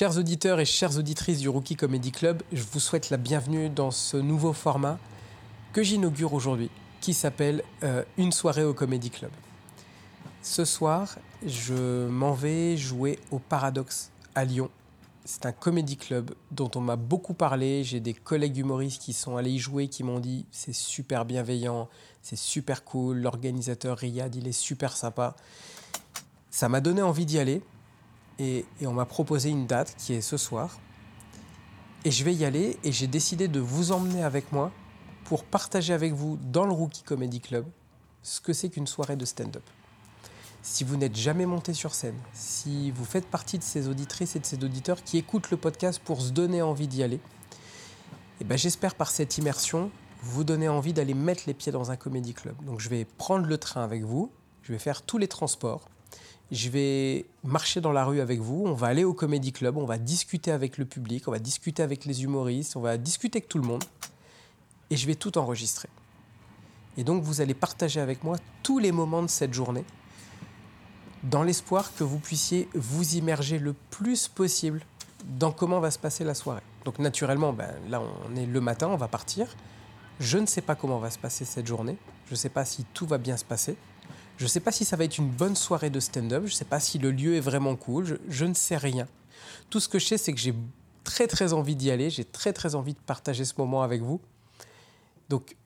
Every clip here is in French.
Chers auditeurs et chères auditrices du Rookie Comedy Club, je vous souhaite la bienvenue dans ce nouveau format que j'inaugure aujourd'hui, qui s'appelle euh, Une soirée au Comedy Club. Ce soir, je m'en vais jouer au Paradoxe à Lyon. C'est un comédie club dont on m'a beaucoup parlé. J'ai des collègues humoristes qui sont allés y jouer, qui m'ont dit c'est super bienveillant, c'est super cool, l'organisateur Riyad, il est super sympa. Ça m'a donné envie d'y aller et, on m'a proposé une date qui est ce soir. Et je vais y aller et j'ai décidé de vous emmener avec moi pour partager avec vous dans le Rookie Comedy Club ce que c'est qu'une soirée de stand-up. Si vous n'êtes jamais monté sur scène, si vous faites partie de ces auditrices et de ces auditeurs qui écoutent le podcast pour se donner envie d'y aller, eh ben j'espère par cette immersion vous donner envie d'aller mettre les pieds dans un comédie club. Donc je vais prendre le train avec vous, je vais faire tous les transports, je vais marcher dans la rue avec vous, on va aller au comédie club, on va discuter avec le public, on va discuter avec les humoristes, on va discuter avec tout le monde, et je vais tout enregistrer. Et donc vous allez partager avec moi tous les moments de cette journée dans l'espoir que vous puissiez vous immerger le plus possible dans comment va se passer la soirée. Donc naturellement, ben, là on est le matin, on va partir. Je ne sais pas comment va se passer cette journée. Je ne sais pas si tout va bien se passer. Je ne sais pas si ça va être une bonne soirée de stand-up. Je ne sais pas si le lieu est vraiment cool. Je, je ne sais rien. Tout ce que je sais, c'est que j'ai très très envie d'y aller. J'ai très très envie de partager ce moment avec vous. Donc,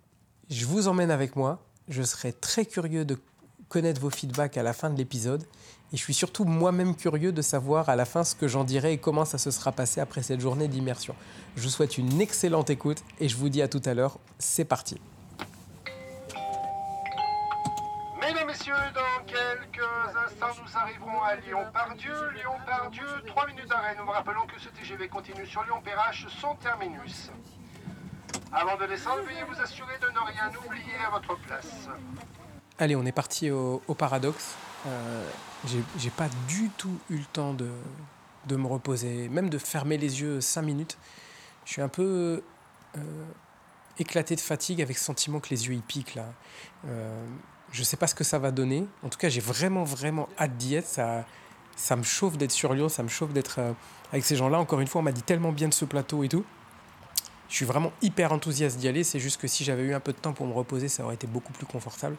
je vous emmène avec moi. Je serai très curieux de connaître vos feedbacks à la fin de l'épisode. Et je suis surtout moi-même curieux de savoir à la fin ce que j'en dirai et comment ça se sera passé après cette journée d'immersion. Je vous souhaite une excellente écoute et je vous dis à tout à l'heure. C'est parti. Messieurs, dans quelques instants, nous arriverons à Lyon-Pardieu. Lyon-Pardieu, 3 minutes d'arrêt. Nous vous rappelons que ce TGV continue sur Lyon-Perrache, son terminus. Avant de descendre, veuillez vous assurer de ne rien oublier à votre place. Allez, on est parti au, paradoxe. Euh, J'ai pas du tout eu le temps de, de, me reposer, même de fermer les yeux 5 minutes. Je suis un peu euh, éclaté de fatigue avec ce sentiment que les yeux y piquent là. Euh, je sais pas ce que ça va donner. En tout cas, j'ai vraiment, vraiment hâte d'y être. Ça, ça me chauffe d'être sur Lyon, ça me chauffe d'être euh, avec ces gens-là. Encore une fois, on m'a dit tellement bien de ce plateau et tout. Je suis vraiment hyper enthousiaste d'y aller. C'est juste que si j'avais eu un peu de temps pour me reposer, ça aurait été beaucoup plus confortable.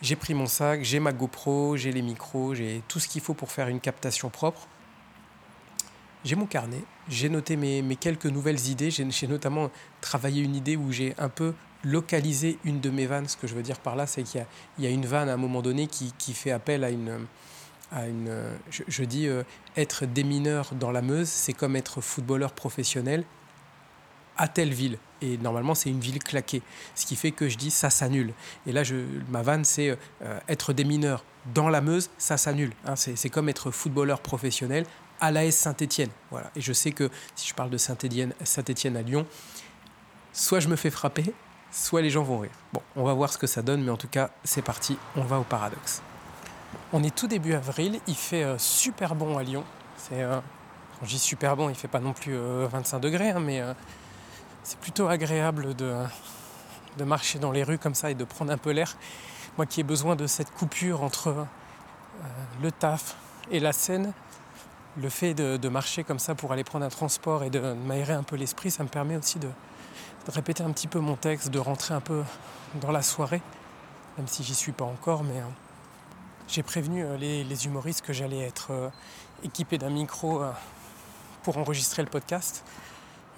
J'ai pris mon sac, j'ai ma GoPro, j'ai les micros, j'ai tout ce qu'il faut pour faire une captation propre. J'ai mon carnet, j'ai noté mes, quelques nouvelles idées. J'ai notamment travaillé une idée où j'ai un peu localisé une de mes vannes. Ce que je veux dire par là, c'est qu'il y, a une vanne à un moment donné qui, fait appel à une. Je, dis euh, être démineur dans la Meuse, c'est comme être footballeur professionnel à telle ville. Et normalement, c'est une ville claquée. Ce qui fait que je dis ça s'annule. Et là, ma vanne, c'est euh, être des mineurs dans la Meuse, ça s'annule. Hein, c'est comme être footballeur professionnel à l'AS Saint-Etienne. Voilà. Et je sais que si je parle de Saint-Etienne Saint à Lyon, soit je me fais frapper, soit les gens vont rire. Bon, on va voir ce que ça donne, mais en tout cas, c'est parti, on va au paradoxe. On est tout début avril, il fait euh, super bon à Lyon. C'est, euh, quand je dis super bon, il fait pas non plus 25 degrés, hein, mais c'est plutôt agréable de, de marcher dans les rues comme ça et de prendre un peu l'air. Moi qui ai besoin de cette coupure entre euh, le taf et la scène, le fait de, de, marcher comme ça pour aller prendre un transport et de m'aérer un peu l'esprit, ça me permet aussi de, de, répéter un petit peu mon texte, de rentrer un peu dans la soirée, même si j'y suis pas encore, mais euh, j'ai prévenu euh, les, humoristes que j'allais être euh, équipé d'un micro pour enregistrer le podcast.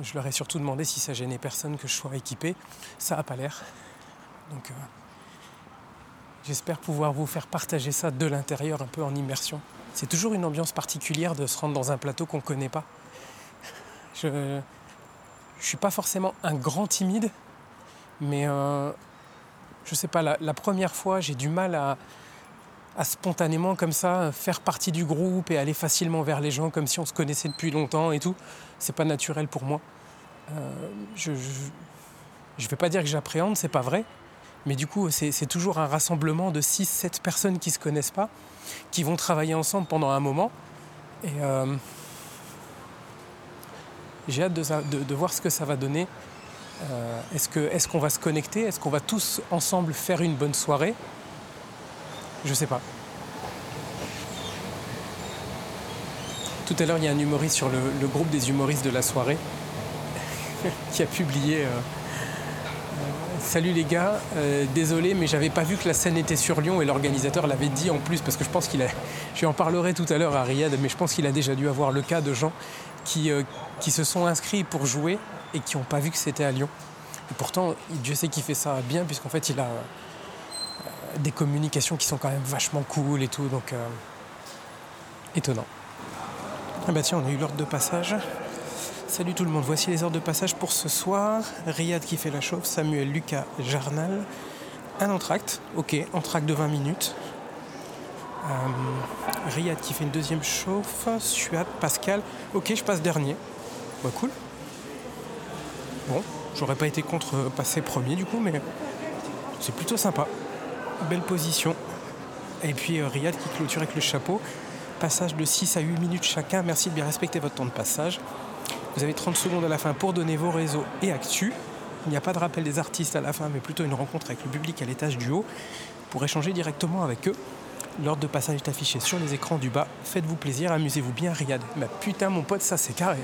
Je leur ai surtout demandé si ça gênait personne que je sois équipé. Ça n'a pas l'air. Donc j'espère pouvoir vous faire partager ça de l'intérieur, un peu en immersion. C'est toujours une ambiance particulière de se rendre dans un plateau qu'on ne connaît pas. Je ne suis pas forcément un grand timide, mais euh, je sais pas, la, première fois j'ai du mal à, spontanément comme ça faire partie du groupe et aller facilement vers les gens comme si on se connaissait depuis longtemps et tout. C'est pas naturel pour moi. Euh, je, je, je vais pas dire que j'appréhende, c'est pas vrai. Mais du coup, c'est toujours un rassemblement de 6-7 personnes qui se connaissent pas, qui vont travailler ensemble pendant un moment. Euh, j'ai hâte de, voir ce que ça va donner. Euh, Est-ce qu'on va se connecter? Est-ce qu'on va tous ensemble faire une bonne soirée? Je sais pas. Tout à l'heure, il y a un humoriste sur le, groupe des humoristes de la soirée qui a publié euh, euh, Salut les gars, désolé, mais j'avais pas vu que la scène était sur Lyon et l'organisateur l'avait dit en plus parce que je pense qu'il a. Je en parlerai tout à l'heure à Riyad, mais je pense qu'il a déjà dû avoir le cas de gens qui, euh, qui se sont inscrits pour jouer et qui n'ont pas vu que c'était à Lyon. Et pourtant, Dieu sait qu'il fait ça bien, puisqu'en fait, il a euh, des communications qui sont quand même vachement cool et tout, donc euh, étonnant. Ah bah tiens, on a eu l'ordre de passage. Salut tout le monde, voici les ordres de passage pour ce soir. Riyad qui fait la chauffe, Samuel, Lucas, Jarnal. Un entracte, ok, entracte de 20 minutes. Euh, Riyad qui fait une deuxième chauffe, Suad, Pascal. Ok, je passe dernier. Bah cool. Bon, j'aurais pas été contre euh, passer premier du coup, mais c'est plutôt sympa. Belle position. Et puis euh, Riyad qui clôture avec le chapeau. Passage de 6 à 8 minutes chacun. Merci de bien respecter votre temps de passage. Vous avez 30 secondes à la fin pour donner vos réseaux et actus. Il n'y a pas de rappel des artistes à la fin, mais plutôt une rencontre avec le public à l'étage du haut pour échanger directement avec eux. L'ordre de passage est affiché sur les écrans du bas. Faites-vous plaisir, amusez-vous bien, Riyad. Mais putain, mon pote, ça c'est carré.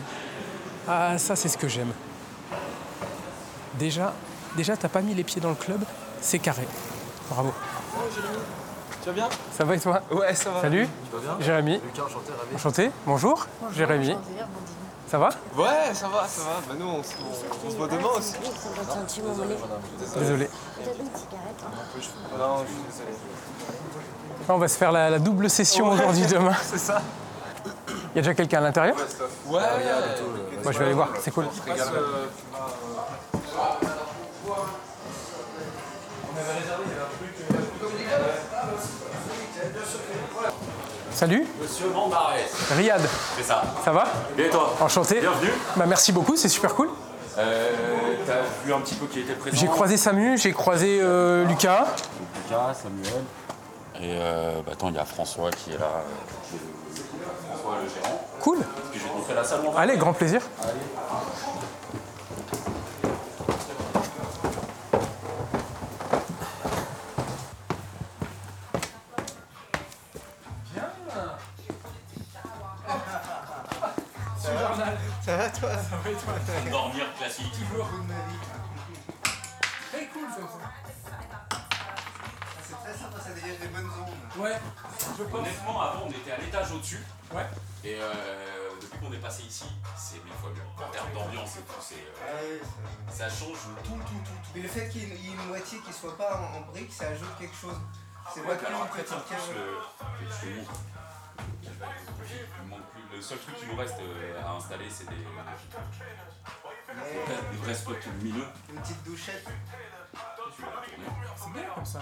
Ah, ça c'est ce que j'aime. Déjà, déjà t'as pas mis les pieds dans le club, c'est carré. Bravo. Tu vas bien? Ça va et toi? Ouais, ça va. Salut, Tu vas bien? Jérémy. Lucas, enchanté, ravi. Enchanté. Bonjour, Jérémy. Ça va? Ouais, ça va, ça va. Bah nous, on, se- on- on se voit demain aussi. Désolé. Peut-être une cigarette. hein? Non, je suis désolé. On va se faire la, la double session aujourd'hui demain. C'est ça Il y a déjà quelqu'un à l'intérieur Ouais, Moi je vais aller voir, c'est cool. Passe, euh, Salut, Monsieur Mandarès, Riyad. c'est ça. Ça va Et toi Enchanté. Bienvenue. Bah, merci beaucoup, c'est super cool. Euh, T'as vu un petit peu qui était présent J'ai croisé Samu, j'ai croisé euh, Lucas. Lucas, Samuel. Et euh, bah attends, il y a François qui est là. euh, qui est- François le gérant. Cool. Puis je vais te montrer la salle on va. Allez, grand plaisir. Dormir classique. Très cool ça. C'est très sympa, ça dégage des bonnes ondes. Ouais, je pense. Honnêtement, avant on était à l'étage au-dessus. Ouais. Et euh, depuis qu'on est passé ici, c'est mille fois mieux. En termes d'ambiance et tout, c'est, euh, Ah ça- ça change tout, tout, tout, tout. Mais le fait qu'il y ait une- il y ait une moitié qui soit pas en, en briques, ça ajoute quelque chose. C'est Ouais, pas puis que alors une après, petite tiens, plus, le... je te montre. Il me manque plus- Le seul truc qui nous reste euh, à installer, c'est des, des vrais spots lumineux. une petite douchette. C'est bien comme ça.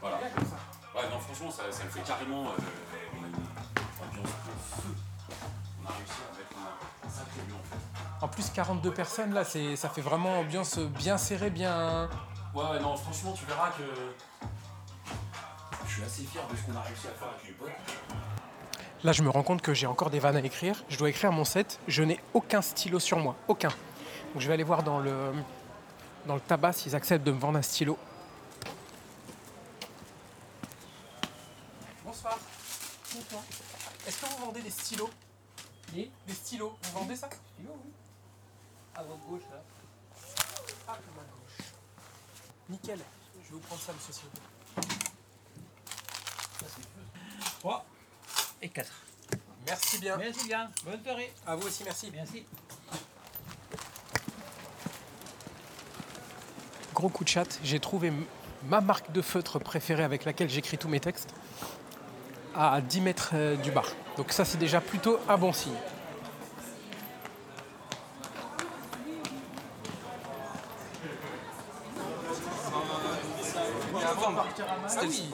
Voilà. Ouais, non, franchement, ça, ça le fait carrément. euh, on a une ambiance de feu. On a réussi à mettre un, sacré lieu en fait. En plus, 42 personnes là, c'est, ça fait vraiment ambiance bien serrée, bien. Ouais, non, franchement, tu verras que. Je suis assez fier de ce qu'on a réussi à faire avec les potes. Là, je me rends compte que j'ai encore des vannes à écrire. Je dois écrire mon set. Je n'ai aucun stylo sur moi. Aucun. Donc, je vais aller voir dans le, dans le tabac s'ils acceptent de me vendre un stylo. Bonsoir. Est-ce que vous vendez des stylos? Des stylos. Vous vendez ça? Stylos, oui. À votre gauche, là. Ah, à ma gauche. Nickel. Je vais vous prendre ça, monsieur s'il vous plaît. 3 et 4. Merci bien. Merci bien. Bonne soirée. À vous aussi, merci. Merci. Gros coup de chat, j'ai trouvé ma marque de feutre préférée avec laquelle j'écris tous mes textes à 10 mètres euh, du bar. Donc ça c'est déjà plutôt un bon signe.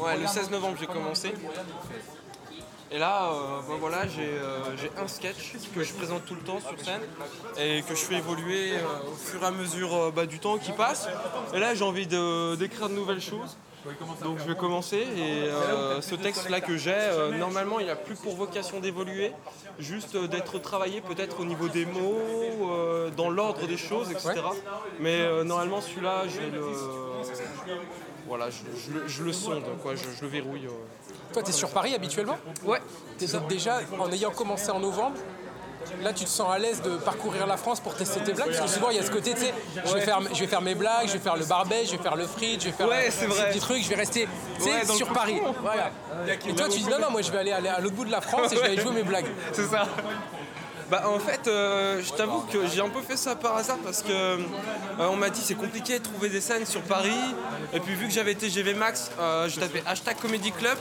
Ouais, le 16 novembre, j'ai commencé. Et là, euh, ben voilà, j'ai euh, j'ai un sketch que je présente tout le temps sur scène et que je fais évoluer euh, au fur et à mesure euh, bah, du temps qui passe. Et là, j'ai envie de- d'écrire de nouvelles choses. Donc je vais commencer et euh, ce texte-là que j'ai, euh, normalement il a plus pour vocation d'évoluer, juste euh, d'être travaillé peut-être au niveau des mots, euh, dans l'ordre des choses, etc. Mais euh, normalement celui-là, je vais le... Voilà, je, je le- je le sonde, quoi, je, je le verrouille. euh. Toi, tu es sur Paris habituellement Ouais, T'es déjà, en ayant commencé en novembre, là tu te sens à l'aise de parcourir la France pour tester tes blagues? Parce que souvent il y a ce côté, tu sais, je, vais faire- je vais faire mes blagues, je vais faire le barbet, je vais faire le frit, je vais faire Ouais, ces vrai. petits trucs, je vais rester Ouais, le sur. Paris. Voilà. Et toi tu dis non, non, moi je vais aller, aller à l'autre bout de la France et je vais aller jouer mes blagues. c'est ça. Bah en fait, euh, je t'avoue que j'ai un peu fait ça par hasard parce que euh, on m'a dit c'est compliqué de trouver des scènes sur Paris. Et puis vu que j'avais été GV Max, euh, j'ai tapé hashtag Comedy Club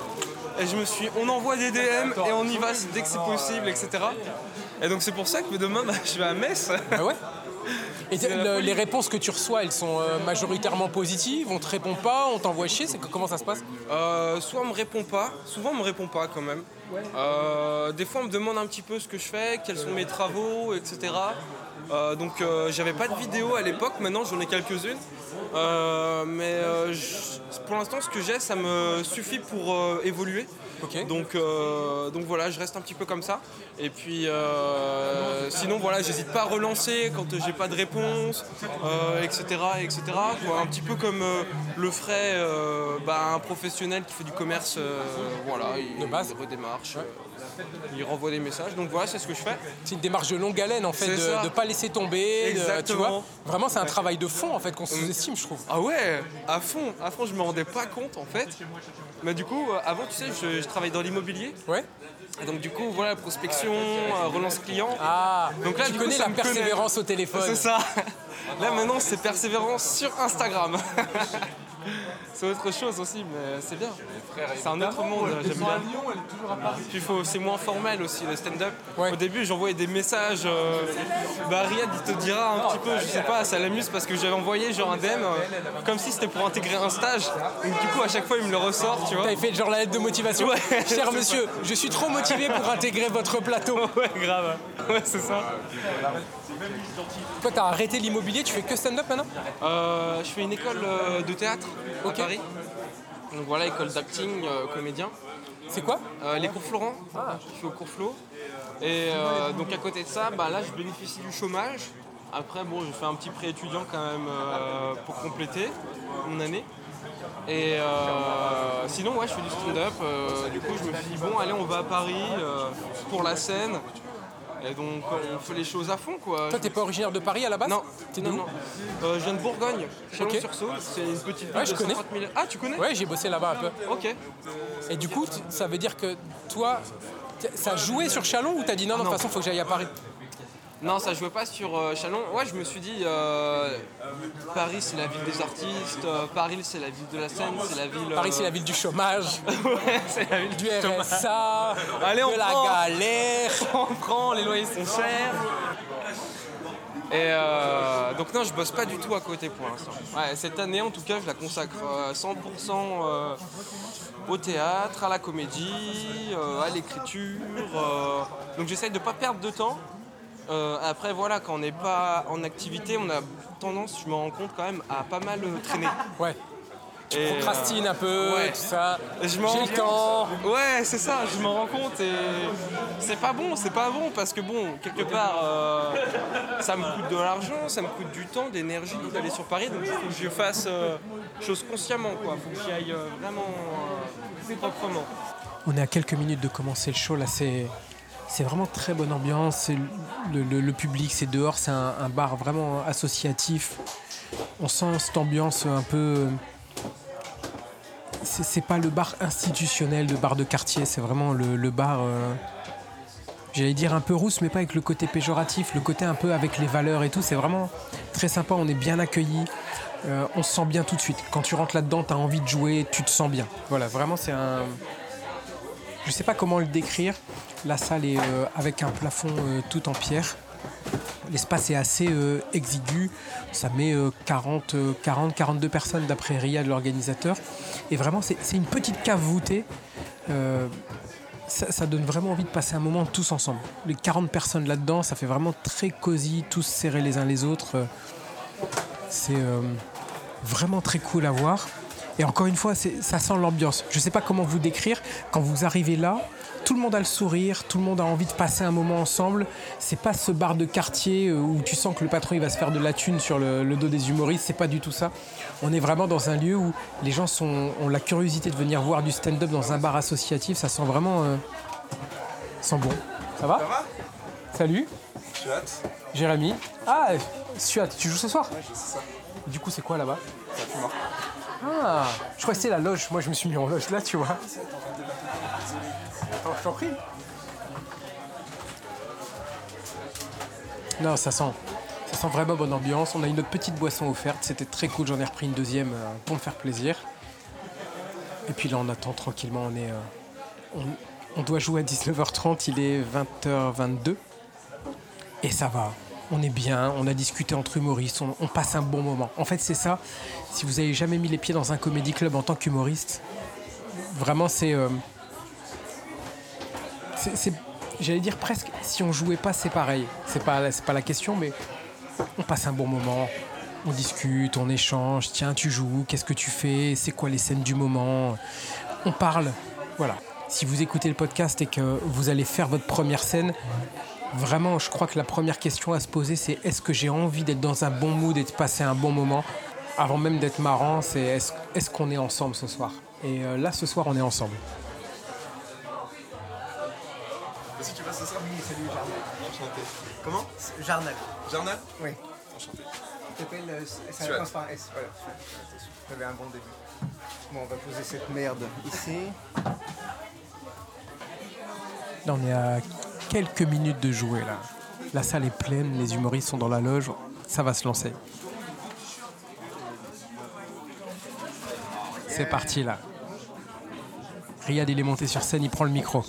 et je me suis on envoie des DM et on y va dès que c'est possible, etc. Et donc c'est pour ça que demain bah, je vais à Metz. Ah ouais? Et le- les réponses que tu reçois, elles sont euh, majoritairement positives, on te répond pas, on t'envoie chier, comment ça se passe? Euh, soit on me répond pas, souvent on me répond pas quand même. Euh, des fois on me demande un petit peu ce que je fais, quels sont mes travaux, etc. Donc j'avais pas de vidéo à l'époque, maintenant j'en ai quelques-unes. Mais pour l'instant ce que j'ai ça me suffit pour évoluer. Donc, donc voilà, je reste un petit peu comme ça. Et puis sinon voilà, j'hésite pas à relancer quand j'ai pas de réponse, euh, etc. etc. quoi. Un petit peu comme euh, le ferait euh, bah, un professionnel qui fait du commerce. euh, voilà, il, De base. il redémarche, euh, il renvoie des messages. Donc voilà, c'est ce que je fais. C'est une démarche de longue haleine en fait, de ne pas laisser tomber. de- tu vois Vraiment, c'est un travail de fond en fait qu'on sous-estime, je trouve. Ah ouais, à fond, à fond, je me rendais pas compte en fait. Mais du coup, euh, avant, tu sais, je, je travaille dans l'immobilier. Ouais. Et donc du coup, voilà, prospection, euh, relance client. Ah, Donc là, tu du connais la connaît. persévérance au téléphone. C'est ça. Là maintenant c'est persévérance sur Instagram. c'est autre chose aussi, mais c'est bien. C'est un autre monde, j'aime bien. Puis il faut- c'est moins formel aussi le stand-up. Ouais. Au début j'envoyais des messages. euh, bah Riyad il te dira un petit peu, je sais pas, ça l'amuse parce que j'avais envoyé genre un DM euh, comme si c'était pour intégrer un stage. Donc du coup à chaque fois il me le ressort, tu vois. T'avais fait genre la lettre de motivation. Ouais, Cher monsieur, je suis trop motivé pour intégrer votre plateau. Ouais grave. Ouais c'est ça. Toi, t'as arrêté l'immobilier, tu fais que stand-up maintenant Euh, je fais une école euh, de théâtre Ok. à Paris. Donc voilà, école d'acting, euh, comédien. C'est quoi Euh, les cours Florent, je suis au cours Flo. Et euh, donc à côté de ça, bah, là je bénéficie du chômage. Après bon, je fais un petit prêt étudiant quand même euh, pour compléter mon année. Et euh, sinon ouais je fais du stand-up. Euh, du coup je me suis dit bon allez on va à Paris euh, pour la scène. Et donc on fait les choses à fond quoi. Toi, t'es pas originaire de Paris à la base Non, T'es de non, non. Euh, je viens de Bourgogne, Chalon-sur-Saône. C'est une petite ville Ouais, je de connais. 130 000 Ah, tu connais Ouais, j'ai bossé là-bas un peu. Ok. Et du coup, ça veut dire que toi, ça jouait sur Chalon ou t'as dit non, non, de toute façon, faut que j'aille à Paris? Non, ça jouait pas sur euh, Chalon. Ouais, je me suis dit, euh, Paris c'est la ville des artistes, euh, Paris c'est la ville de la scène, c'est la ville. Paris, c'est la ville du chômage, ouais, c'est la ville du RSA, Allez, on de la galère. on prend, les loyers sont chers. Et euh, donc non, je bosse pas du tout à côté pour l'instant. Ouais, cette année en tout cas, je la consacre euh, 100% euh, au théâtre, à la comédie, à l'écriture. donc j'essaye de pas perdre de temps. Euh, après voilà, quand on n'est pas en activité, on a tendance, je me rends compte quand même, à pas mal euh, traîner. Ouais, Et, euh, procrastine un peu, ouais. tout ça. et je m'en J'ai rends le temps. compte. Ouais, c'est ça, je m'en rends compte et c'est pas bon, c'est pas bon parce que bon, quelque part, euh, ça me coûte de l'argent, ça me coûte du temps, d'énergie d'aller sur Paris, donc il faut que je fasse euh, chose consciemment, quoi. Faut que j'y aille euh, vraiment euh, proprement. On est à quelques minutes de commencer le show là, c'est c'est vraiment très bonne ambiance. Le, public, c'est dehors, c'est un, bar vraiment associatif. On sent cette ambiance un peu. C'est pas le bar institutionnel, le bar de quartier, c'est vraiment le, bar. euh, J'allais dire un peu rousse, mais pas avec le côté péjoratif, le côté un peu avec les valeurs et tout. C'est vraiment très sympa, on est bien accueillis. Euh, on se sent bien tout de suite. Quand tu rentres là-dedans, tu as envie de jouer, tu te sens bien. Voilà, vraiment, c'est un. Je sais pas comment le décrire. La salle est euh, avec un plafond euh, tout en pierre. L'espace est assez euh, exigu. Ça met euh, 40, euh, 40, 42 personnes d'après Riyad, l'organisateur. Et vraiment, c'est une petite cave voûtée. Ça, ça donne vraiment envie de passer un moment tous ensemble. Les 40 personnes là-dedans, ça fait vraiment très cosy, tous serrés les uns les autres. C'est vraiment très cool à voir. Et encore une fois, ça sent l'ambiance. Je ne sais pas comment vous décrire. Quand vous arrivez là, tout le monde a le sourire, tout le monde a envie de passer un moment ensemble. C'est pas ce bar de quartier euh, où tu sens que le patron il va se faire de la thune sur le, le dos des humoristes. C'est pas du tout ça. On est vraiment dans un lieu où les gens sont, ont la curiosité de venir voir du stand-up dans un bar associatif. Ça sent vraiment. euh, sent bon. Ça va? Ça va? Salut, hâte. Jérémy. Ah, Suat, tu joues ce soir? Ouais, je sais ça. Du coup, c'est quoi là-bas? Ah, je crois que c'est la loge. Moi, je me suis mis en loge là, tu vois. Attends, je t'en prie. Non, ça sent, ça sent vraiment bonne ambiance. On a une autre petite boisson offerte. C'était très cool. J'en ai repris une deuxième euh, pour me faire plaisir. Et puis là, on attend tranquillement. On est, euh, on, on doit jouer à 19h30. Il est 20h22. Et ça va. On est bien, on a discuté entre humoristes, on, passe un bon moment. En fait, c'est ça. Si vous avez jamais mis les pieds dans un comédie club en tant qu'humoriste, vraiment, c'est. euh, c'est- c'est- J'allais dire presque, si on jouait pas, c'est pareil. C'est pas, c'est pas la question, mais on passe un bon moment. On discute, on échange. Tiens, tu joues, qu'est-ce que tu fais? C'est quoi les scènes du moment? On parle. Voilà. Si vous écoutez le podcast et que vous allez faire votre première scène, Vraiment, je crois que la première question à se poser, c'est est-ce que j'ai envie d'être dans un bon mood et de passer un bon moment Avant même d'être marrant, c'est est-ce est-ce qu'on est ensemble ce soir? Et euh, là, ce soir, on est ensemble. Que tu passes ça Oui, salut Jarnal. Enchanté. Comment? Jarnal. Jarnal Oui. Enchanté. Tu t'appelles. euh, ça Suat. commence par un S. Voilà. J'avais un bon début. Bon, on va poser cette merde ici. Là, on est à quelques minutes de jouer là. La salle est pleine, les humoristes sont dans la loge. Ça va se lancer. C'est parti là. Riyad, il est monté sur scène, il prend le micro.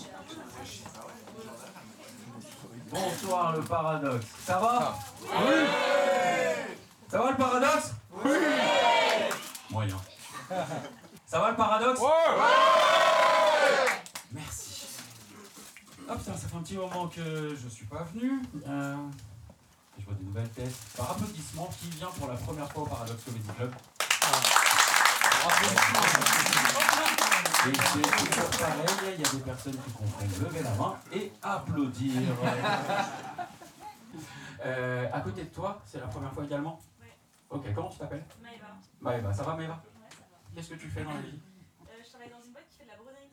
Bonsoir le paradoxe. Ça va Oui Ça va le paradoxe? Oui Moyen. Ça va le paradoxe? Hop, ça, ça fait un petit moment que je suis pas venu. Euh, je vois des nouvelles têtes. Par applaudissement, qui vient pour la première fois au Paradoxe Comedy Club Et c'est toujours pareil, il y a des personnes qui comprennent lever la main et applaudir. Euh, à côté de toi, c'est la première fois également Ok, comment tu t'appelles? Maëva. Maëva, ça va Maëva Qu'est-ce que tu fais dans la vie? Euh, je travaille dans une boîte qui fait de la broderie.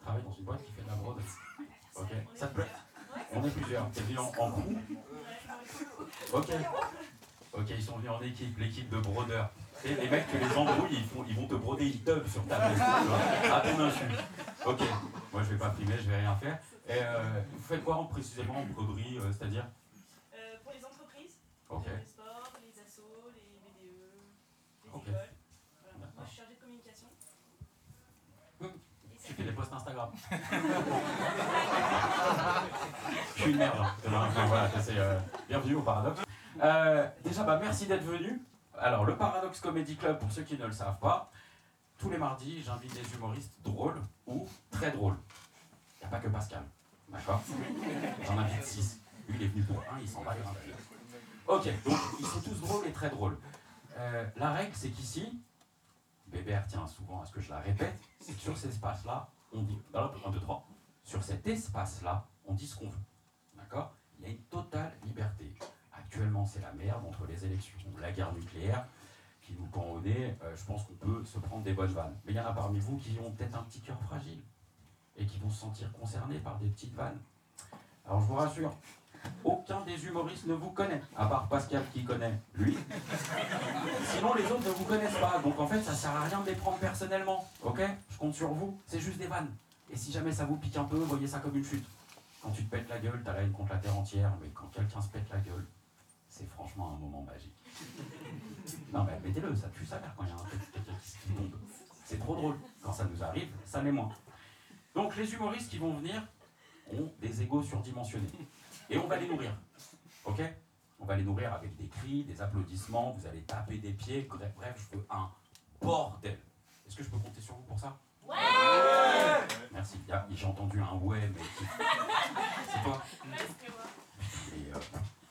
Travaille dans une boîte qui fait de la broderie. Ok, ça te plaît On est plusieurs. T'es venu en, en Ok. Ok, ils sont venus en équipe, l'équipe de brodeurs. Et les mecs, que les embrouilles, ils, font, ils vont te broder, ils teubent sur ta tu vois, à ton insu. Ok, moi je vais pas primer, je vais rien faire. Et euh, vous faites quoi en- précisément en broderie, euh, c'est-à-dire Euh, pour les entreprises, Ok. les sports, les assos, les BDE, les Ok. écoles. Voilà. Moi, je suis chargée de communication. Hum. Des posts Instagram. Je suis une merde. hein. Voilà, c'est, euh, bienvenue au Paradoxe. Euh, déjà, bah, merci d'être venu. Alors, le Paradoxe Comedy Club, pour ceux qui ne le savent pas, tous les mardis, j'invite des humoristes drôles ou très drôles. Il n'y a pas que Pascal. D'accord? J'en invite 6. Lui, il est venu pour un, il s'en va. Ok, donc ils sont tous drôles et très drôles. Euh, la règle, c'est qu'ici, Bébert tient souvent à ce que je la répète, c'est que sur cet espace-là, on dit, dans 1, 2, 3, sur cet espace-là, on dit ce qu'on veut. D'accord? Il y a une totale liberté. Actuellement, c'est la merde entre les élections, la guerre nucléaire, qui nous pend au nez. Euh, je pense qu'on peut se prendre des bonnes vannes. Mais il y en a parmi vous qui ont peut-être un petit cœur fragile et qui vont se sentir concernés par des petites vannes. Alors je vous rassure, aucun des humoristes ne vous connaît, à part Pascal qui connaît lui. Sinon, les autres ne vous connaissent pas. Donc, en fait, ça sert à rien de les prendre personnellement. Ok? Je compte sur vous. C'est juste des vannes. Et si jamais ça vous pique un peu, voyez ça comme une chute. Quand tu te pètes la gueule, t'as la haine contre la terre entière. Mais quand quelqu'un se pète la gueule, c'est franchement un moment magique. Non, mais mettez-le, ça tue sa mère quand il y a un truc qui tombe. C'est trop drôle. Quand ça nous arrive, ça l'est moins. Donc, les humoristes qui vont venir ont des égaux surdimensionnés. Et on va les nourrir. OK? On va les nourrir avec des cris, des applaudissements, vous allez taper des pieds. Bref, je veux un bordel. Est-ce que je peux compter sur vous pour ça? Ouais, Merci. Ah, j'ai entendu un ouais, mais. C'est toi Et, euh,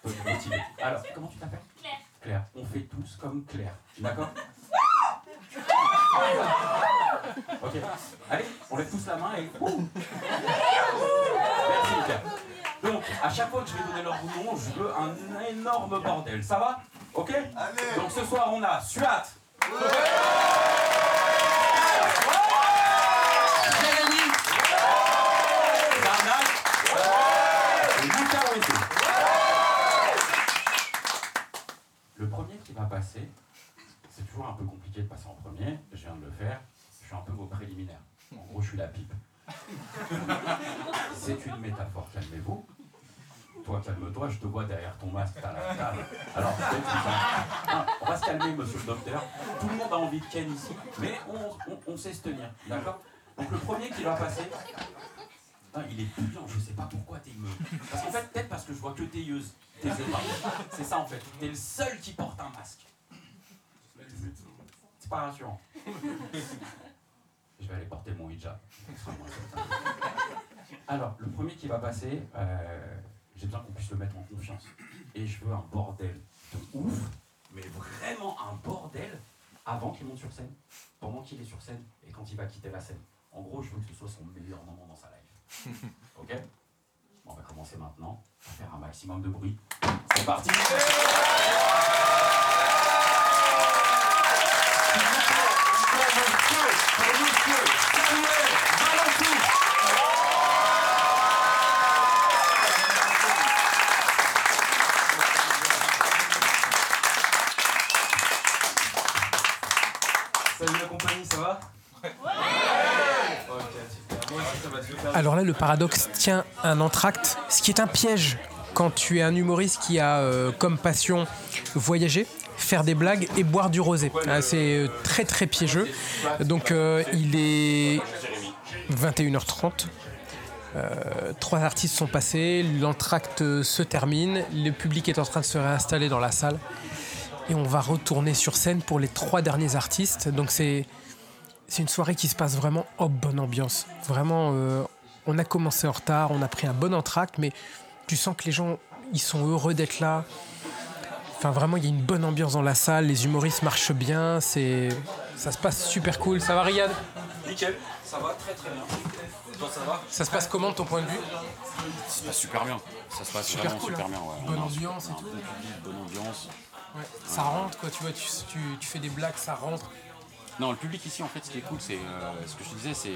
toi, Alors, comment tu t'appelles? Claire. Claire. On fait tous comme Claire. D'accord? Ok. Allez, on lève tous la main et. À chaque fois que je vais donner leur nom, je veux un énorme bordel. Ça va Ok Donc ce soir, on a Suat. Le premier qui va passer, c'est toujours un peu compliqué de passer en premier. Je viens de le faire. Je suis un peu vos préliminaires. En gros, je suis la pipe. C'est une métaphore, calmez-vous. Toi, calme-toi, je te vois derrière ton masque, t'as la table. Alors, Ah, on va se calmer, monsieur le docteur. Tout le monde a envie de Ken ici, mais on, sait se tenir, d'accord? Donc, le premier qui va passer. Putain, il est bouillant, je sais pas pourquoi t'es me. Parce qu'en fait, peut-être parce que je vois que tes yeux. tes. C'est ça en fait. T'es le seul qui porte un masque. C'est pas rassurant. Je vais aller porter mon hijab. Alors, le premier qui va passer, euh, j'ai besoin qu'on puisse le mettre en confiance. Et je veux un bordel de ouf, mais vraiment un bordel avant qu'il monte sur scène, pendant qu'il est sur scène et quand il va quitter la scène. En gros, je veux que ce soit son meilleur moment dans sa live. Ok? Bon, On va commencer maintenant à faire un maximum de bruit. C'est parti Salut la compagnie, ça va Ouais Ok, super. Moi aussi, ça va super. Alors là, le paradoxe tient un entracte, ce qui est un piège quand tu es un humoriste qui a euh, comme passion voyager, faire des blagues et boire du rosé. Ah, c'est euh, très très piégeux. Donc euh, il est 21h30. Euh, trois artistes sont passés, l'entracte se termine, le public est en train de se réinstaller dans la salle et on va retourner sur scène pour les trois derniers artistes. Donc c'est une soirée qui se passe vraiment en bonne ambiance. Vraiment, on a commencé en retard, on a pris un bon entracte, mais tu sens que les gens, ils sont heureux d'être là. Enfin, vraiment, il y a une bonne ambiance dans la salle, les humoristes marchent bien, c'est, ça se passe super cool. Ça va, Riyad? Nickel, ça va très très bien. Toi, ça va? Ça se passe comment de ton point de vue? Ça se passe super bien. Ça se passe Super vraiment cool, super hein. bien. Ouais. Bonne ambiance et tout. bon public, bonne ambiance. Ouais, Ça rentre, quoi, tu vois, tu, tu, tu fais des blagues, ça rentre. Non, le public ici, en fait, ce qui est cool, c'est euh, ce que je te disais, c'est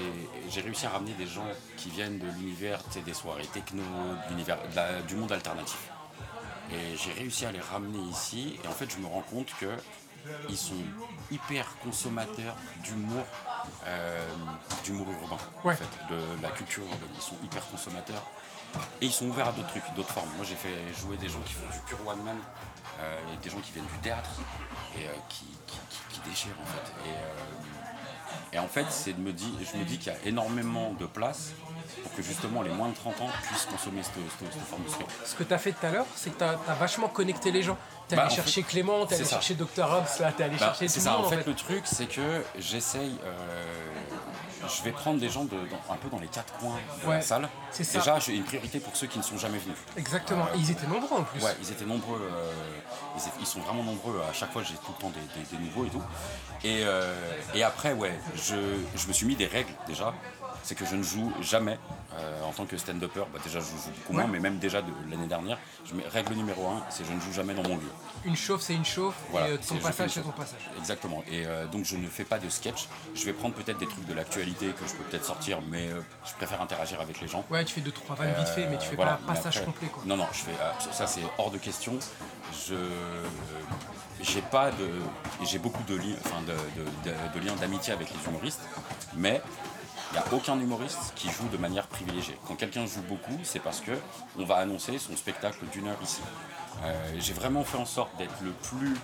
j'ai réussi à ramener des gens qui viennent de l'univers, des soirées techno, de la- du monde alternatif. Et j'ai réussi à les ramener ici, et en fait, je me rends compte que ils sont hyper consommateurs d'humour, euh, d'humour urbain, Ouais. en fait, de la culture urbaine. Ils sont hyper consommateurs. Et ils sont ouverts à d'autres trucs, d'autres formes. Moi, j'ai fait jouer des gens qui font du pure one man, euh, des gens qui viennent du théâtre et euh, qui, déchirent en fait. Et, euh, et en fait, c'est de me dire, je me dis qu'il y a énormément de place que justement les moins de 30 ans puissent consommer cette, cette- cette forme de spectacle. Ce que tu as fait tout à l'heure, c'est que tu as, vachement connecté les gens. Tu es Bah, allé en chercher fait, Clément, tu es allé ça. chercher Dr. Hobbs, tu es allé Bah, chercher tout ça, monde. en fait, le truc, c'est que j'essaye. euh, je vais prendre des gens de, dans- un peu dans les quatre coins de Ouais, la salle. c'est ça. Déjà, j'ai une priorité pour ceux qui ne sont jamais venus. Exactement, et ils étaient nombreux en plus. Ouais, ils étaient nombreux. euh, ils, étaient- ils sont vraiment nombreux. À chaque fois, j'ai tout le temps des, des- des nouveaux et tout. Et, euh, et après, ouais, je, je me suis mis des règles déjà. C'est que je ne joue jamais euh, en tant que stand-upper. Bah, déjà, je joue beaucoup moins, Ouais. mais même déjà de l'année dernière. Je mets, règle numéro un, c'est je ne joue jamais dans mon lieu. Une chauffe, c'est une chauffe, Voilà, et ton passage, c'est ton passage. Exactement. Et euh, donc je ne fais pas de sketch. Je vais prendre peut-être des trucs de l'actualité que je peux peut-être sortir, mais euh, je préfère interagir avec les gens. Ouais, tu fais deux, trois vannes vite fait, mais tu fais voilà, pas un passage après- complet, quoi. Non, non, je fais, ah, ça c'est hors de question. Je j'ai pas de, j'ai beaucoup de liens, enfin de- de liens d'amitié avec les humoristes, mais il n'y a aucun humoriste qui joue de manière privilégiée. Quand quelqu'un joue beaucoup, c'est parce que on va annoncer son spectacle d'une heure ici. Euh, j'ai vraiment fait en sorte d'être le plus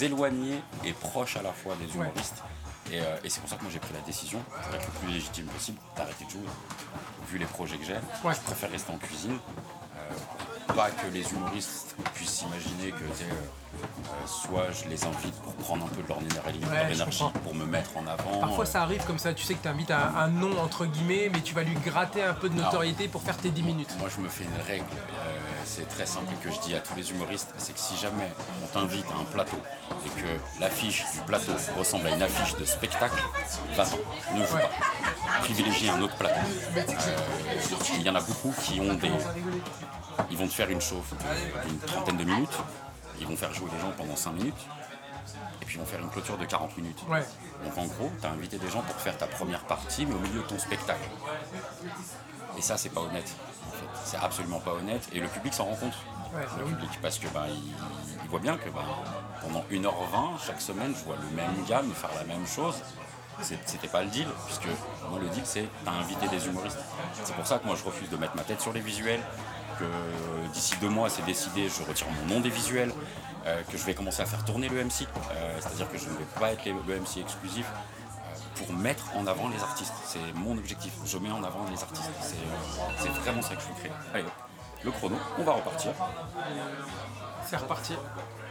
éloigné et proche à la fois des humoristes. Et, euh, et c'est pour ça que moi j'ai pris la décision, pour être le plus légitime possible, d'arrêter de jouer. Vu les projets que j'ai, Ouais. je préfère rester en cuisine. Euh, pas que les humoristes puissent imaginer que sais, euh, soit je les invite pour prendre un peu de leur énergie, leur pour me mettre en avant. Parfois ça arrive comme ça, tu sais que tu invites un, un nom entre guillemets, mais tu vas lui gratter un peu de notoriété pour faire tes 10 minutes. Moi, je me fais une règle. euh, c'est très simple que je dis à tous les humoristes c'est que si jamais on t'invite à un plateau et que l'affiche du plateau ressemble à une affiche de spectacle, va-t'en, ne joue pas. Privilégie un autre plateau. Euh, Il y en a beaucoup qui ont des. Ils vont te faire une chauffe d'une trentaine de minutes, ils vont faire jouer les gens pendant 5 minutes, et puis ils vont faire une clôture de 40 minutes. Ouais. Donc en gros, tu as invité des gens pour faire ta première partie, mais au milieu de ton spectacle. Et ça, c'est pas honnête. en fait. C'est absolument pas honnête. Et le public s'en rend compte. Ouais, le bah public, parce que bah, il, il voit bien que bah, pendant 1h20, chaque semaine, je vois le même gars me faire la même chose. C'était pas le deal, puisque moi le deal c'est t'as invité des humoristes. C'est pour ça que moi je refuse de mettre ma tête sur les visuels, que d'ici deux mois c'est décidé, je retire mon nom des visuels, euh, que je vais commencer à faire tourner le MC, euh, c'est-à-dire que je ne vais pas être le MC exclusif euh, pour mettre en avant les artistes. C'est mon objectif, je mets en avant les artistes. C'est euh, c'est vraiment ça que je veux créer. Allez, hop, le chrono, on va repartir. C'est reparti.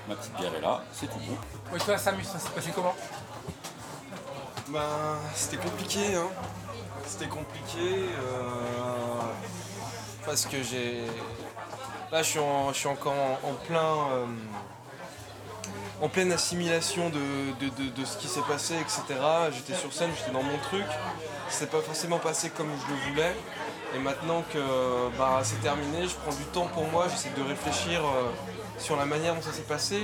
Ma petite bière est là, c'est tout bon. Ouais, toi Samus, ça s'est passé comment? Ben, c'était compliqué, hein. C'était compliqué euh, parce que j'ai. Là, je suis, encore en, plein. euh, en pleine assimilation de, ce qui s'est passé, etc. J'étais sur scène, j'étais dans mon truc. C'est pas forcément passé comme je le voulais. Et maintenant que bah, c'est terminé, je prends du temps pour moi, j'essaie de réfléchir euh, sur la manière dont ça s'est passé,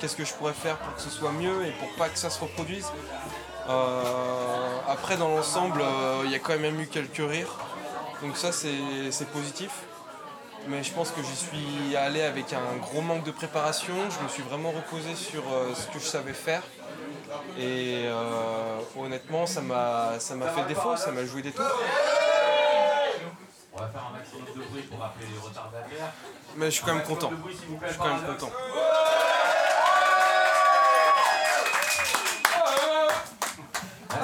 qu'est-ce que je pourrais faire pour que ce soit mieux et pour pas que ça se reproduise. Euh, après, dans l'ensemble, il y a quand même eu quelques rires. Donc ça, c'est positif. Mais je pense que j'y suis allé avec un gros manque de préparation. Je me suis vraiment reposé sur euh, ce que je savais faire. Et euh, honnêtement, ça m'a fait défaut, ça m'a joué des tours. On va faire un maximum de bruit pour rappeler les retardataires. Mais je suis quand même content. Je suis quand même content.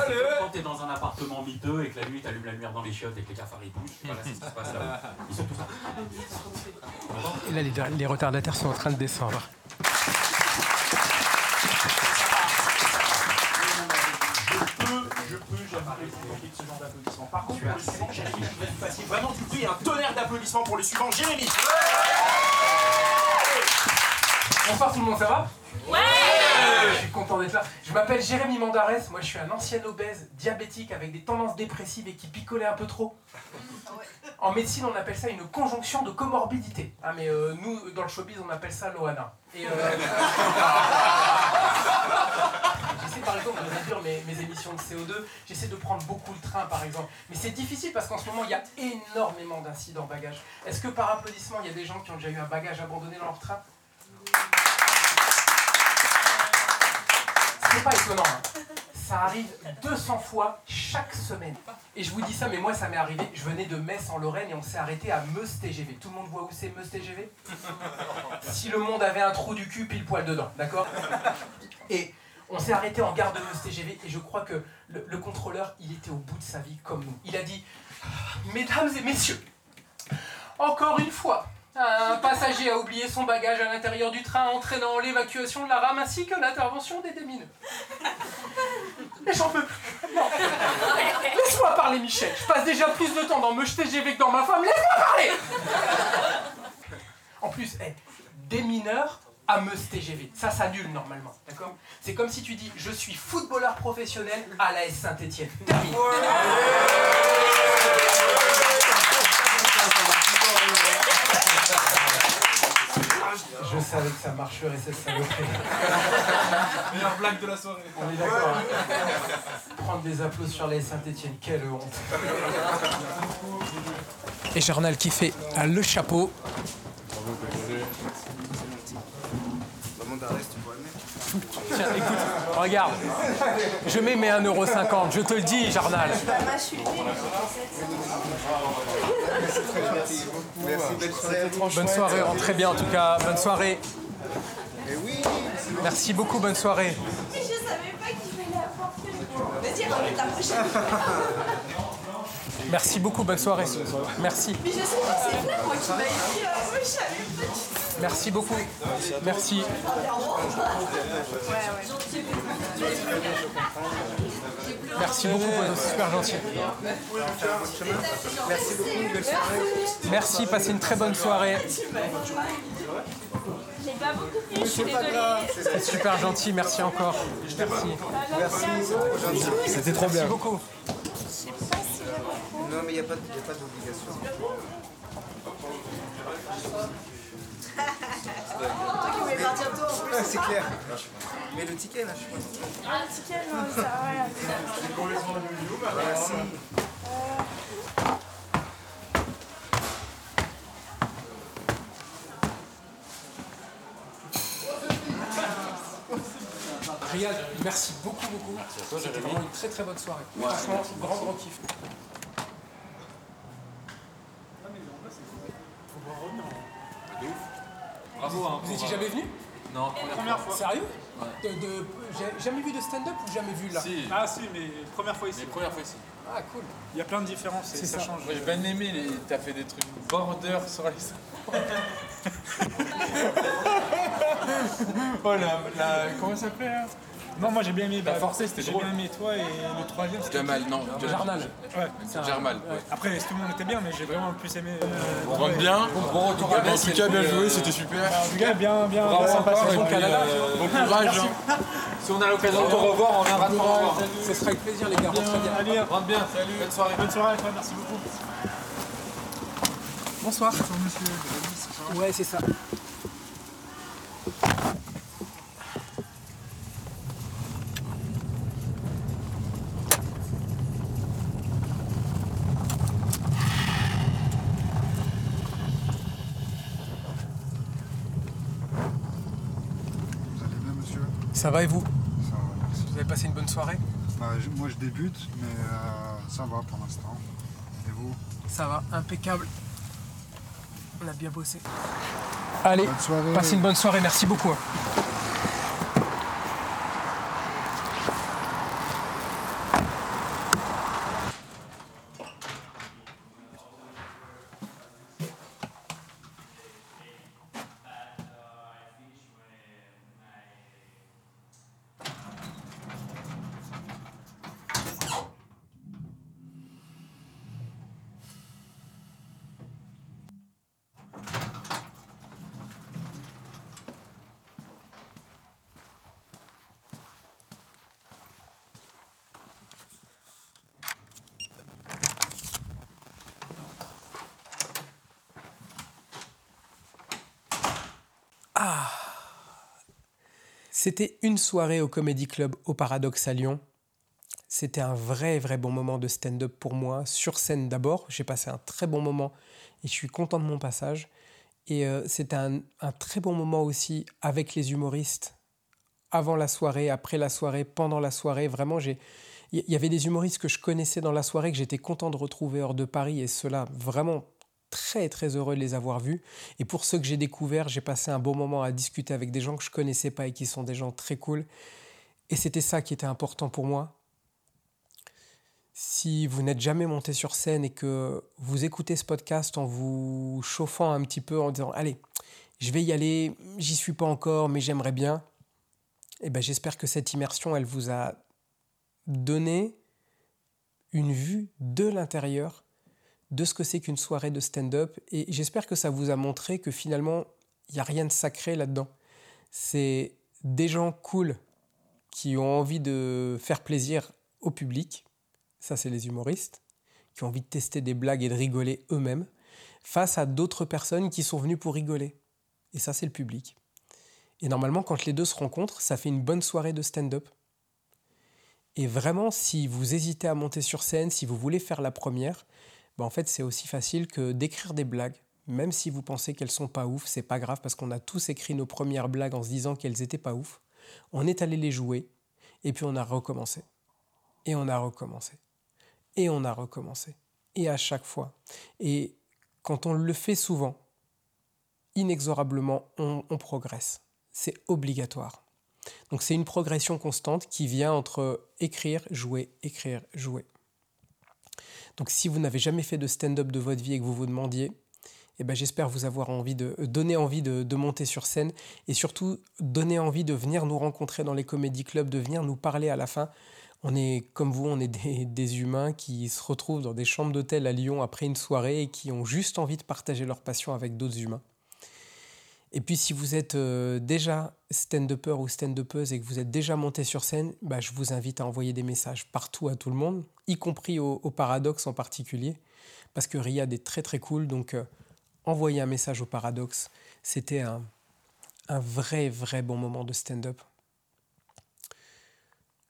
Ah, c'est comme quand t'es dans un appartement miteux et que la nuit t'allumes la lumière dans les chiottes et que les cafards ils bougent. Voilà, c'est ce qui se passe là-haut. Ils sont tous là. Et là, les, les retardataires sont en train de descendre. Par contre, pour le suivant, Jérémy, je que vous fassiez vraiment du bruit et un tonnerre d'applaudissements pour le suivant, Jérémy. Bonsoir tout le monde, ça va? Je suis content d'être là. Je m'appelle Jérémy Mandarès, moi je suis un ancien obèse, diabétique avec des tendances dépressives et qui picolait un peu trop. En médecine, on appelle ça une conjonction de comorbidité. Ah, mais euh, nous, dans le showbiz, on appelle ça l'OANA. Et euh, J'essaie par exemple de réduire mes, mes émissions de CO2. J'essaie de prendre beaucoup le train par exemple. Mais c'est difficile parce qu'en ce moment, il y a énormément d'incidents bagages. Est-ce que par applaudissement, il y a des gens qui ont déjà eu un bagage abandonné dans leur train? C'est pas étonnant. hein. Ça arrive 200 fois chaque semaine. Et je vous dis ça, mais moi ça m'est arrivé. Je venais de Metz en Lorraine et on s'est arrêté à Meuse TGV. Tout le monde voit où c'est Meuse TGV Si le monde avait un trou du cul pile poil dedans, d'accord? Et on s'est arrêté en gare de Meuse TGV et je crois que le, le contrôleur, il était au bout de sa vie comme nous. Il a dit Mesdames et messieurs, encore une fois, un passager a oublié son bagage à l'intérieur du train, entraînant l'évacuation de la rame ainsi que l'intervention des démineux. Et j'en peux plus. Laisse-moi parler, Michel. Je passe déjà plus de temps dans Meuch TGV que dans ma femme. Laisse-moi parler En plus, eh, des mineurs à Meuse TGV. Ça s'annule normalement, d'accord? C'est comme si tu dis je suis footballeur professionnel à la S Saint-Etienne. Je savais que ça marcherait cette saloperie. Meilleure blague de la soirée. On est d'accord. hein. Prendre des applaudissements sur les Saint-Etienne, quelle honte. Et Journal qui fait le chapeau. Tiens, écoute, regarde. Je mets mes 1,50€, je te le dis, Jarnal. Bonne soirée, rentrez bien en tout cas. Bonne soirée. Merci beaucoup, bonne soirée. Mais je savais pas qu'il fallait apporter. Vas-y, ramène ta prochaine. Merci beaucoup, bonne soirée. Merci. Mais je sais pas, c'est Flair, moi, qui m'a écrit. ouais, je savais pas. Merci beaucoup. Merci. Merci beaucoup, Pozo, c'est super gentil. Merci beaucoup, belle soirée. Merci, passez une très bonne soirée. J'ai pas beaucoup pris, je suis désolée. Super gentil, merci encore. Merci. Merci. C'était trop bien. Merci beaucoup. Non, mais il n'y a pas, pas d'obligation. Toi qui voulais partir tôt en plus. Ah, c'est clair. Mais le ticket, là, je sais pas. Ah, le ticket, non, ça va rien. Merci. Riyad, merci beaucoup, beaucoup. C'était vraiment une très très bonne soirée. Franchement, grand grand kiff. Bravo, hein. Vous étiez jamais venu Non, Première fois. Sérieux de, de- J'ai jamais vu de stand-up ou jamais vu là Si. Ah si, mais première fois ici. Mais première fois ici. Ah cool. Il y a plein de différences et ça, ça. change. Moi j'ai bien aimé, les... t'as fait des trucs border sur les Oh la, la... Comment ça s'appelait là Non, moi j'ai bien aimé. Bah, forcée, c'était J'ai drôle. bien aimé toi et le troisième. c'était Jamal, non. Jarnal. Ouais. Jarmal. Après, tout le monde était bien, mais j'ai vraiment le plus aimé. euh, On rentre bien. Bon retour à En tout cas, bien joué, c'était super. En tout cas, bien, bien, Bravo bien sympa. c'est puis, Canada. euh, bon courage. hein. Si on a l'occasion de te revoir, on viendra te revoir. Ce sera avec plaisir les gars, rentrez bien. Allez, Rentre bien, salut. Bonne soirée. bonne soirée à toi, merci beaucoup. Bonsoir. Ouais, c'est ça. Ça va et vous Ça va, merci. Vous avez passé une bonne soirée Bah, je- moi, je débute, mais euh, ça va pour l'instant. Et vous Ça va, impeccable. On a bien bossé. Allez, Bonne passez une bonne soirée, merci beaucoup. C'était une soirée au Comedy Club au Paradoxe à Lyon. C'était un vrai, vrai bon moment de stand-up pour moi. Sur scène d'abord, j'ai passé un très bon moment et je suis content de mon passage. Et euh, c'était un, un très bon moment aussi avec les humoristes. Avant la soirée, après la soirée, pendant la soirée. Vraiment, j'ai. Il y avait des humoristes que je connaissais dans la soirée que j'étais content de retrouver hors de Paris et cela vraiment très très heureux de les avoir vus. Et pour ceux que j'ai découverts, j'ai passé un bon moment à discuter avec des gens que je connaissais pas et qui sont des gens très cool. Et c'était ça qui était important pour moi. Si vous n'êtes jamais monté sur scène et que vous écoutez ce podcast en vous chauffant un petit peu, en disant allez, je vais y aller, j'y suis pas encore, mais j'aimerais bien. Et ben j'espère que cette immersion, elle vous a donné une vue de l'intérieur de ce que c'est qu'une soirée de stand-up. Et j'espère que ça vous a montré que finalement, il n'y a rien de sacré là-dedans. C'est des gens cool qui ont envie de faire plaisir au public. Ça, c'est les humoristes qui ont envie de tester des blagues et de rigoler eux-mêmes face à d'autres personnes qui sont venues pour rigoler. Et ça, c'est le public. Et normalement, quand les deux se rencontrent, ça fait une bonne soirée de stand-up. Et vraiment, si vous hésitez à monter sur scène, si vous voulez faire la première, ben en fait, c'est aussi facile que d'écrire des blagues. Même si vous pensez qu'elles sont pas ouf, c'est pas grave parce qu'on a tous écrit nos premières blagues en se disant qu'elles étaient pas ouf. On est allé les jouer et puis on a recommencé. Et on a recommencé. Et on a recommencé. Et à chaque fois. Et quand on le fait souvent, inexorablement, on progresse. C'est obligatoire. Donc c'est une progression constante qui vient entre écrire, jouer, écrire, jouer. Donc si vous n'avez jamais fait de stand-up de votre vie et que vous vous demandiez, eh ben, j'espère vous avoir envie de donner envie de, monter sur scène et surtout donner envie de venir nous rencontrer dans les comédie clubs, de venir nous parler à la fin. On est comme vous, on est des humains qui se retrouvent dans des chambres d'hôtel à Lyon après une soirée et qui ont juste envie de partager leur passion avec d'autres humains. Et puis si vous êtes euh, déjà stand-upper ou stand-upeuse et que vous êtes déjà monté sur scène, bah, je vous invite à envoyer des messages partout à tout le monde, y compris au, Paradoxe en particulier, parce que Riyad est très très cool, donc euh, envoyez un message au Paradoxe. C'était un, un vrai vrai bon moment de stand-up.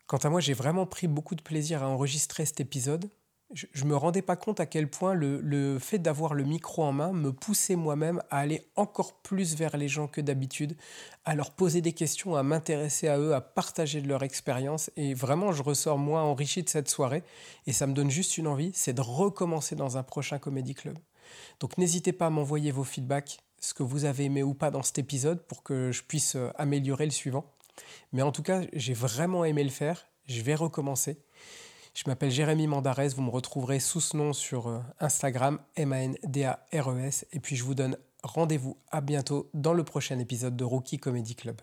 Quant à moi, j'ai vraiment pris beaucoup de plaisir à enregistrer cet épisode. Je ne me rendais pas compte à quel point le, le fait d'avoir le micro en main me poussait moi-même à aller encore plus vers les gens que d'habitude, à leur poser des questions, à m'intéresser à eux, à partager de leur expérience. Et vraiment, je ressors moi enrichi de cette soirée. Et ça me donne juste une envie, c'est de recommencer dans un prochain Comédie Club. Donc n'hésitez pas à m'envoyer vos feedbacks, ce que vous avez aimé ou pas dans cet épisode, pour que je puisse euh, améliorer le suivant. Mais en tout cas, j'ai vraiment aimé le faire. Je vais recommencer. Je m'appelle Jérémy Mandarès. Vous me retrouverez sous ce nom sur euh, Instagram, M-A-N-D-A-R-E-S. Et puis je vous donne rendez-vous à bientôt dans le prochain épisode de Rookie Comedy Club.